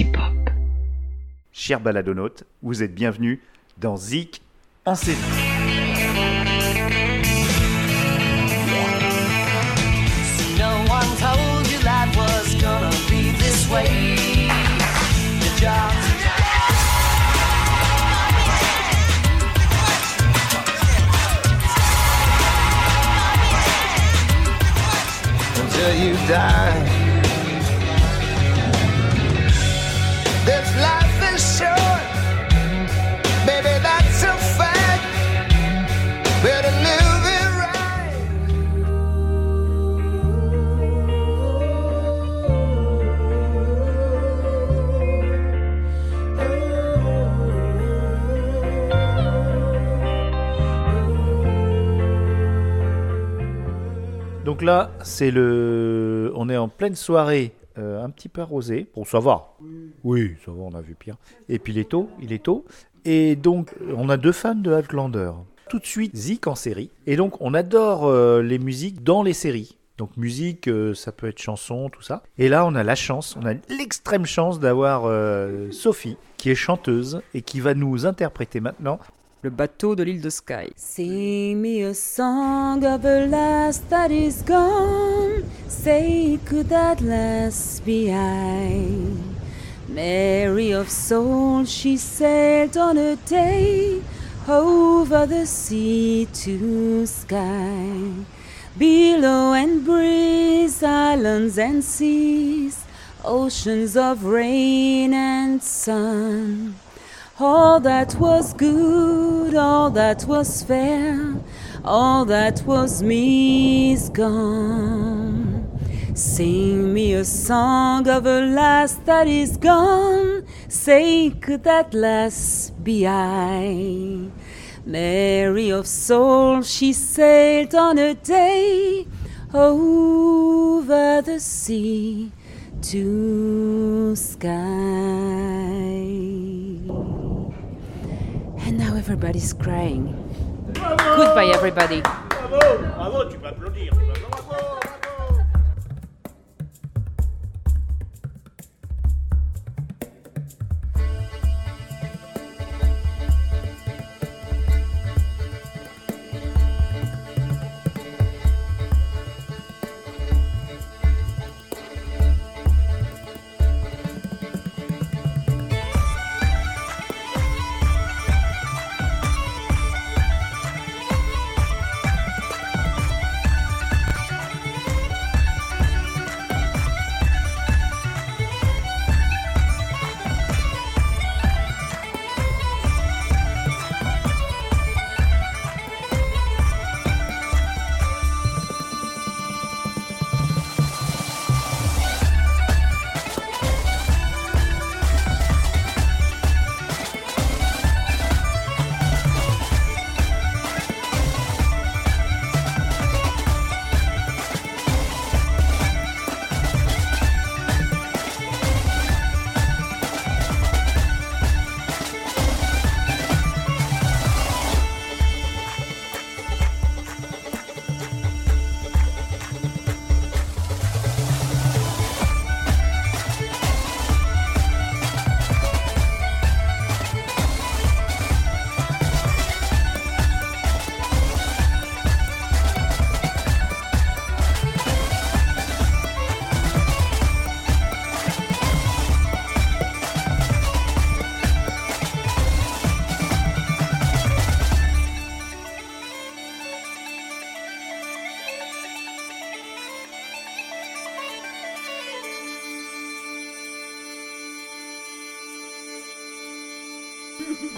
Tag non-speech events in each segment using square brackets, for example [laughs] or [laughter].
pop. Chers baladonautes, vous êtes bienvenus dans Zik en série. You Donc là, c'est le. On est en pleine soirée, euh, un petit peu arrosé. Bon, ça va. Oui, ça va, on a vu pire. Et puis il est tôt, il est tôt. Et donc, on a deux fans de Outlander. Tout de suite, Zik en série. Et donc, on adore euh, les musiques dans les séries. Donc, musique, euh, ça peut être chanson, tout ça. Et là, on a la chance, on a l'extrême chance d'avoir euh, Sophie, qui est chanteuse et qui va nous interpréter maintenant Le bateau de l'île de Skye. Sing me a song of a lass that is gone. Say, could that lass be I? Mary of soul, she sailed on a day over the sea to sky. Below and breeze, islands and seas, oceans of rain and sun. All that was good, all that was fair, all that was me is gone. Sing me a song of a lass that is gone. Say, could that lass be I? Mary of soul, she sailed on a day over the sea to sky. And now everybody's crying. Goodbye everybody.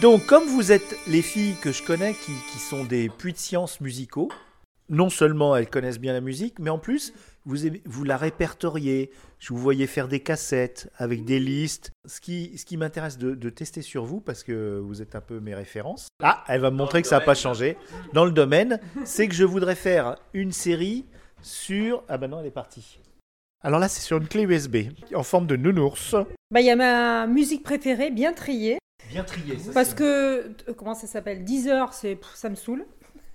Donc, comme vous êtes les filles que je connais qui, sont des puits de sciences musicaux, non seulement elles connaissent bien la musique, mais en plus, vous, la répertoriez. Je vous voyais faire des cassettes avec des listes. Ce qui, m'intéresse de, de tester sur vous, parce que vous êtes un peu mes références. Ah, elle va me montrer que ça n'a pas changé. Dans le domaine, c'est que je voudrais faire une série sur. Ah ben non, elle est partie. Alors là, c'est sur une clé USB en forme de nounours. Bah, il y a ma musique préférée, bien triée. Bien trié. Parce que, euh, comment ça s'appelle 10 heures, c'est, pff, ça me saoule.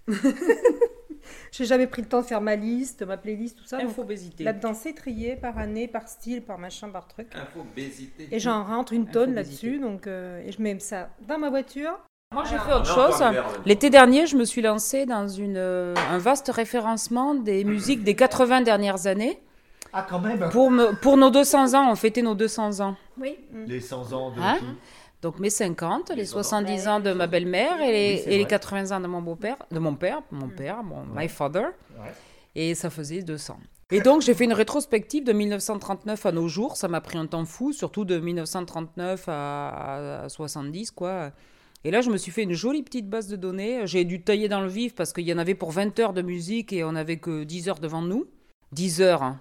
[laughs] J'ai jamais pris le temps de faire ma liste, ma playlist, tout ça. donc Infobésité. Là-dedans, c'est trié par année, par style, par machin, par truc. Infobésité. Et j'en rentre une tonne Infobésité. là-dessus, donc euh, et je mets ça dans ma voiture. Moi, j'ai fait autre chose. L'été dernier, je me suis lancée dans une, euh, un vaste référencement des musiques des 80 dernières années. Ah, quand même Pour, me, pour nos 200 ans, on fêtait nos 200 ans. Oui. Les 100 ans de Hein qui? Donc mes 50, les 70 ans de ma belle-mère et les, Oui, c'est et les vrai. 80 ans de mon beau-père, de mon père, mon père, mon my father. Ouais. Et ça faisait 200. Et donc j'ai fait une rétrospective de 1939 à nos jours. Ça m'a pris un temps fou, surtout de 1939 à, à 70, quoi. Et là, je me suis fait une jolie petite base de données. J'ai dû tailler dans le vif parce qu'il y en avait pour 20 heures de musique et on n'avait que 10 heures devant nous. 10 heures. hein.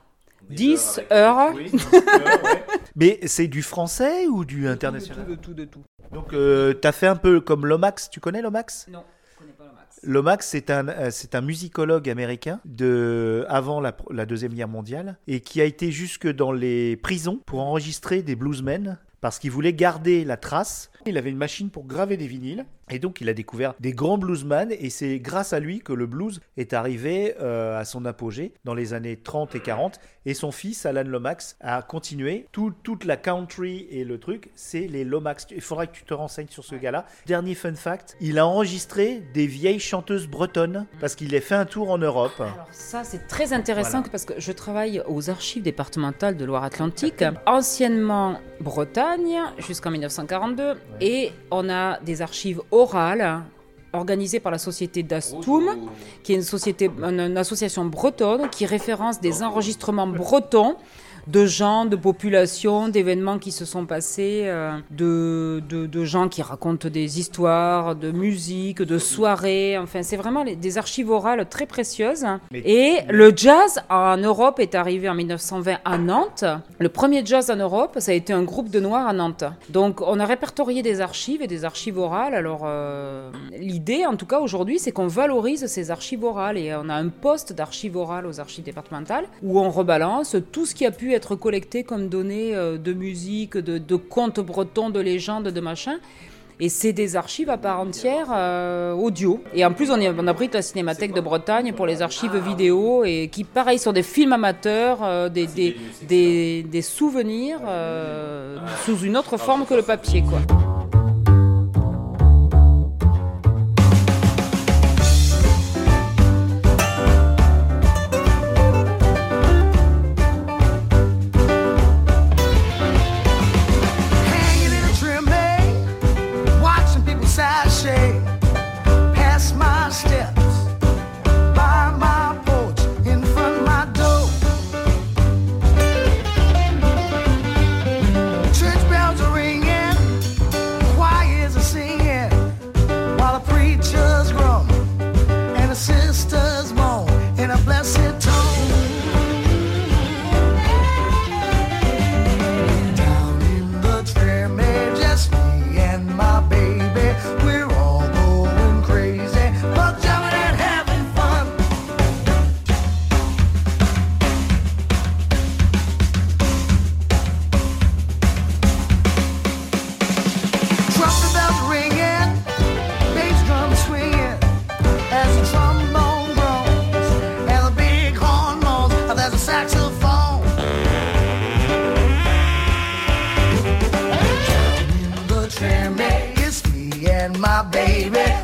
10 heures. Oui, 10 heures, ouais. Mais c'est du français ou du international De tout, de tout. Donc, euh, t'as fait un peu comme Lomax. Tu connais Lomax? Non, je connais pas le max. Lomax, c'est un, euh, c'est un musicologue américain de avant la, la deuxième guerre mondiale et qui a été jusque dans les prisons pour enregistrer des bluesmen parce qu'il voulait garder la trace. Il avait une machine pour graver des vinyles et donc il a découvert des grands bluesmen et c'est grâce à lui que le blues est arrivé euh, à son apogée dans les années 30 et 40 et son fils Alan Lomax a continué Tout- toute la country et le truc. C'est les Lomax. Il faudrait que tu te renseignes sur ce gars-là. Dernier fun fact il a enregistré des vieilles chanteuses bretonnes parce qu'il a fait un tour en Europe. Alors ça, c'est très intéressant Voilà. parce que je travaille aux archives départementales de Loire-Atlantique, anciennement Bretagne, jusqu'en 1942, et on a des archives orales organisées par la société d'Astoum, qui est une société, une, une association bretonne qui référence des enregistrements bretons de gens, de populations, d'événements qui se sont passés, euh, de, de, de gens qui racontent des histoires, de musique, de soirées. Enfin, c'est vraiment des archives orales très précieuses. Et le jazz en Europe est arrivé en 1920 à Nantes. Le premier jazz en Europe, ça a été un groupe de Noirs à Nantes. Donc, on a répertorié des archives et des archives orales. Alors, euh, l'idée, en tout cas aujourd'hui, c'est qu'on valorise ces archives orales et on a un poste d'archives orales aux archives départementales où on rebalance tout ce qui a pu être collecté comme données euh, de musique, de, contes bretons, de légendes, de machin. Et c'est des archives à part entière euh, audio. Et en plus, on, on abrite la Cinémathèque de Bretagne pour les archives vidéo et qui, pareil, sont des films amateurs, euh, des, des, des, souvenirs sous une autre forme que le papier, quoi. It's me and my baby.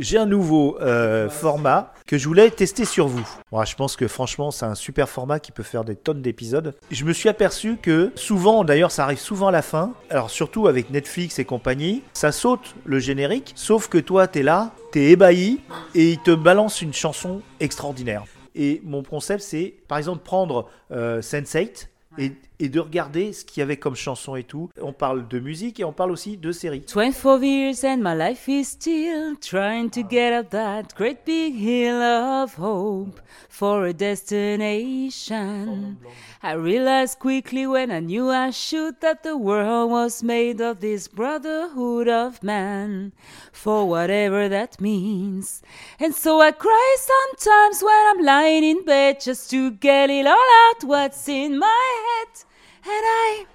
J'ai un nouveau euh, format que je voulais tester sur vous. Moi, je pense que franchement, c'est un super format qui peut faire des tonnes d'épisodes. Je me suis aperçu que souvent, d'ailleurs, ça arrive souvent à la fin. Alors surtout avec Netflix et compagnie, ça saute le générique. Sauf que toi, t'es là, t'es ébahi et il te balance une chanson extraordinaire. Et mon concept, c'est par exemple prendre euh, Sense8 et, et de regarder ce qu'il y avait comme chanson et tout. On parle de musique et on parle aussi de séries. 24 years and my life is still trying to get up that great big hill of hope for a destination. I realized quickly when I knew I should that the world was made of this brotherhood of man, for whatever that means. And so I cry sometimes when I'm lying in bed just to get it all out what's in my head. And I,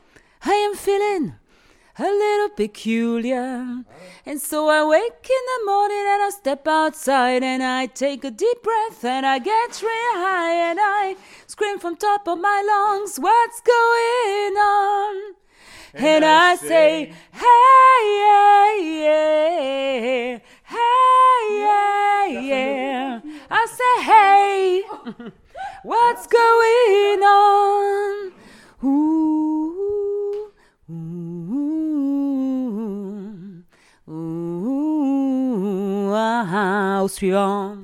I am feeling a little peculiar. And so I wake in the morning and I step outside and I take a deep breath and I get real high and I scream from top of my lungs, what's going on? And, I say, hey, yeah, yeah, hey, yeah, yeah. I say, hey, [laughs] what's going on? Ah.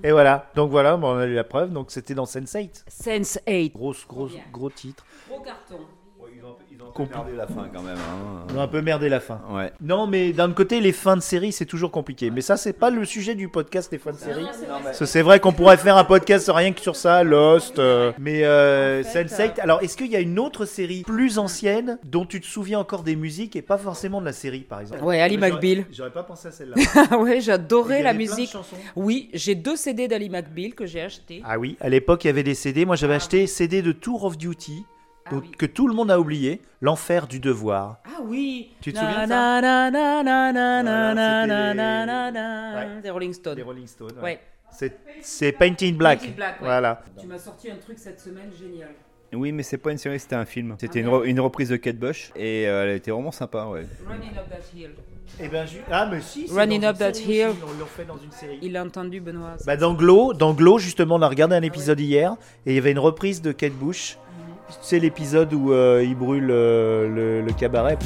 Et voilà, donc voilà, on a eu la preuve, donc c'était dans Sense8. Sense 8. Grosse, grosse, gros titre. Gros carton. Ils ont regardé la fin quand même. hein. On a un peu merdé la fin. Ouais. Non, mais d'un côté, les fins de série, c'est toujours compliqué. Mais ça, c'est pas le sujet du podcast, les fins de série. C'est vrai qu'on pourrait faire un podcast rien que sur ça, Lost. euh, mais euh, Sense8. Alors, est-ce qu'il y a une autre série plus ancienne dont tu te souviens encore des musiques et pas forcément de la série, par exemple? Ouais, Ali J'aurais- McBeal. J'aurais pas pensé à celle-là. Ah [laughs] ouais, Il j'adorais la avait plein de musique. chansons. Oui, j'ai deux CD d'Ali McBeal que j'ai achetés. Ah oui, à l'époque, il y avait des CD. Moi, j'avais acheté CD de Tour of Duty. Ah oui. Que tout le monde a oublié, L'enfer du devoir. Ah oui. Tu te Na, souviens de na, na, na, na, na, Voilà, na, c'était na, les- na, na, na. Ouais. Des Rolling Stones. Des Rolling Stones. ouais. Ouais. C'est- C'est Painted Black. Painted Black, ouais. Voilà. Tu m'as sorti un truc cette semaine génial. Oui, mais c'est pas une série, c'était un film. C'était Ah, une, re- une reprise de Kate Bush et euh, elle était vraiment sympa, ouais. Running up that hill. Eh ben, ju- ah, mais si. c'est Running dans up une that série hill. aussi, On l'a fait dans une série. Il a entendu Benoît. Bah, dans Glow, dans Glow, justement, on a regardé un épisode hier et il y avait une reprise de Kate Bush. Sais, l'épisode où euh, il brûle euh, le, le cabaret.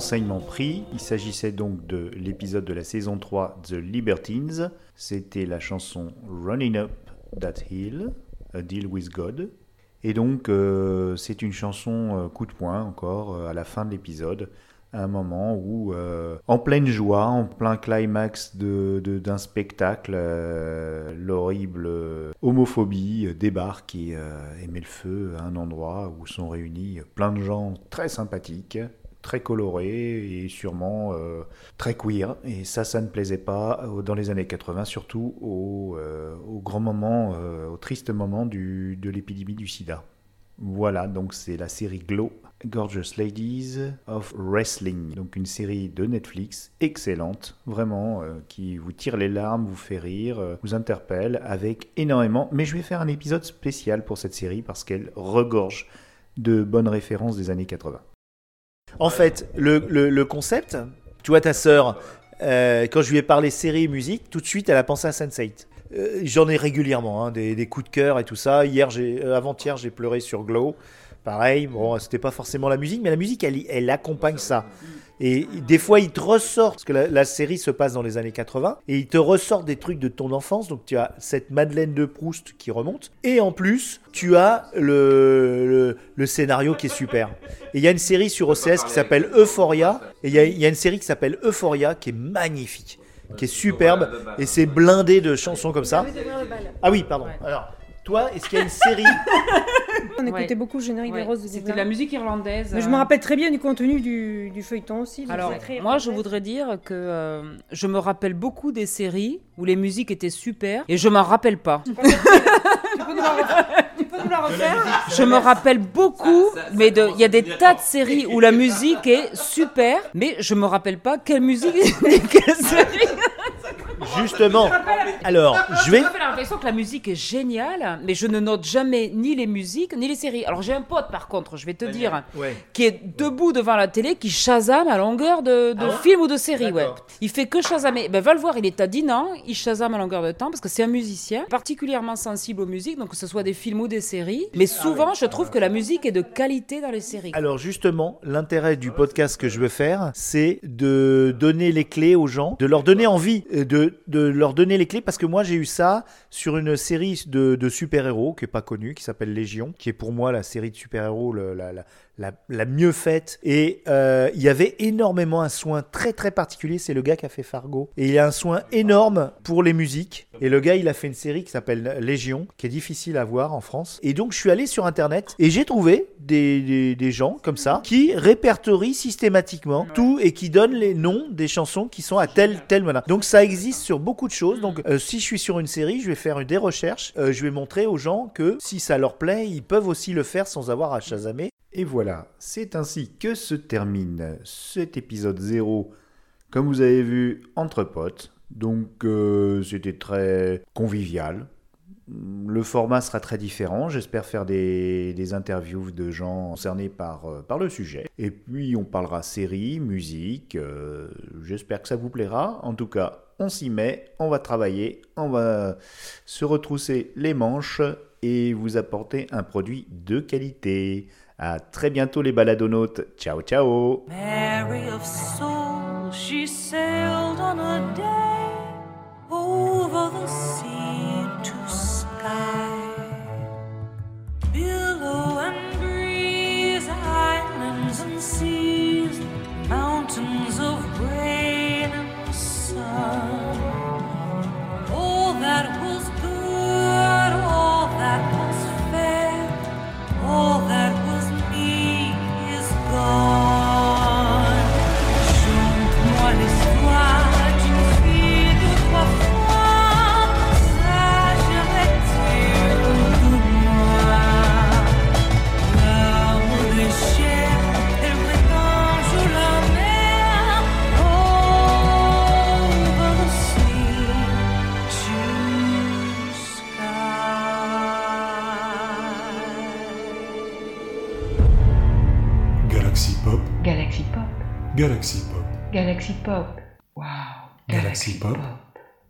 Could. Renseignement pris, il s'agissait donc de l'épisode de la saison 3 The Libertines. C'était la chanson Running Up That Hill, A Deal with God. Et donc, euh, c'est une chanson euh, coup de poing encore euh, à la fin de l'épisode un moment où, en pleine joie, en plein climax de- de- d'un spectacle, l'horrible homophobie débarque et, et met le feu à un endroit où sont réunis plein de gens très sympathiques, très colorés et sûrement euh, très queer. Et ça, ça ne plaisait pas dans les années 80, surtout au, euh, au grand moment, euh, au triste moment du- de l'épidémie du sida. Voilà, donc c'est la série Glow, Gorgeous Ladies of Wrestling. Donc une série de Netflix excellente, vraiment, qui vous tire les larmes, vous fait rire, vous interpelle avec énormément. Mais je vais faire un épisode spécial pour cette série parce qu'elle regorge de bonnes références des années 80. En fait, le, le- le concept, tu vois ta sœur, euh, quand je lui ai parlé série et musique, tout de suite elle a pensé à Sense8. Euh, J'en ai régulièrement, hein, des, des coups de cœur et tout ça. Hier, euh, avant-hier, j'ai pleuré sur Glow. Pareil, bon, c'était pas forcément la musique, mais la musique, elle, elle accompagne ça. Et des fois, il te ressort, parce que la, la série se passe dans les années 80, et il te ressort des trucs de ton enfance. Donc, tu as cette Madeleine de Proust qui remonte. Et en plus, tu as le, le, le scénario qui est super. Et il y a une série sur OCS qui s'appelle Euphoria. Et il y a, il y a une série qui s'appelle Euphoria qui est magnifique, qui est superbe. Et c'est blindé de chansons comme ça. Ah oui, pardon. Alors, toi, est-ce qu'il y a une série [laughs] On écoutait Ouais. beaucoup le générique Ouais, des Roses de C'était de la musique irlandaise. Mais je euh, me rappelle très bien du contenu du, du feuilleton aussi. Alors, moi, je voudrais dire que euh, je me rappelle beaucoup des séries où les musiques étaient super et je m'en rappelle pas. [laughs] Tu peux nous la refaire Tu peux nous la refaire Je me rappelle beaucoup, mais il y a des tas de séries où la musique est super, mais je me rappelle pas quelle musique [laughs] et quelle série. Justement. Alors, je vais. Je me l'impression que la musique est géniale, mais je ne note jamais ni les musiques ni les séries. Alors j'ai un pote par contre, je vais te dire, Ouais. qui est debout devant la télé, qui chasame à longueur de, de film ou de série. Ouais. Il fait que chasamer. Ben, va le voir, il est à Dinan, il chasame à longueur de temps parce que c'est un musicien particulièrement sensible aux musiques, donc que ce soit des films ou des séries. Mais souvent, je trouve que la musique est de qualité dans les séries. Alors justement, l'intérêt du podcast que je veux faire, c'est de donner les clés aux gens, de leur donner envie, euh, de, de leur donner les clés, parce que moi j'ai eu ça sur une série de, super-héros qui est pas connue, qui s'appelle Légion, qui est pour moi la série de super-héros la, la, la, la mieux faite. Et euh, il y avait énormément un soin très très particulier, c'est le gars qui a fait Fargo. Et il a un soin énorme pour les musiques. Et le gars, il a fait une série qui s'appelle Légion, qui est difficile à voir en France. Et donc je suis allé sur Internet et j'ai trouvé des, des, des gens comme ça qui répertorient systématiquement tout et qui donnent les noms des chansons qui sont à tel tel voilà. Donc ça existe sur beaucoup de choses. Donc euh, si je suis sur une série, je vais faire des recherches. Euh, je vais montrer aux gens que si ça leur plaît, ils peuvent aussi le faire sans avoir à chasamer. Et voilà, c'est ainsi que se termine cet épisode 0 comme vous avez vu, entre potes. Donc euh, c'était très convivial. Le format sera très différent. J'espère faire des, interviews de gens concernés par, euh, par le sujet. Et puis on parlera séries, musique. euh, J'espère que ça vous plaira. En tout cas, on s'y met, on va travailler, on va se retrousser les manches et vous apporter un produit de qualité. À très bientôt les baladonautes. Ciao ciao Mary of soul, she sailed on a day over the sea Galaxy Pop. Galaxy Pop, Galaxy Wow. Galaxy Pop. Pop.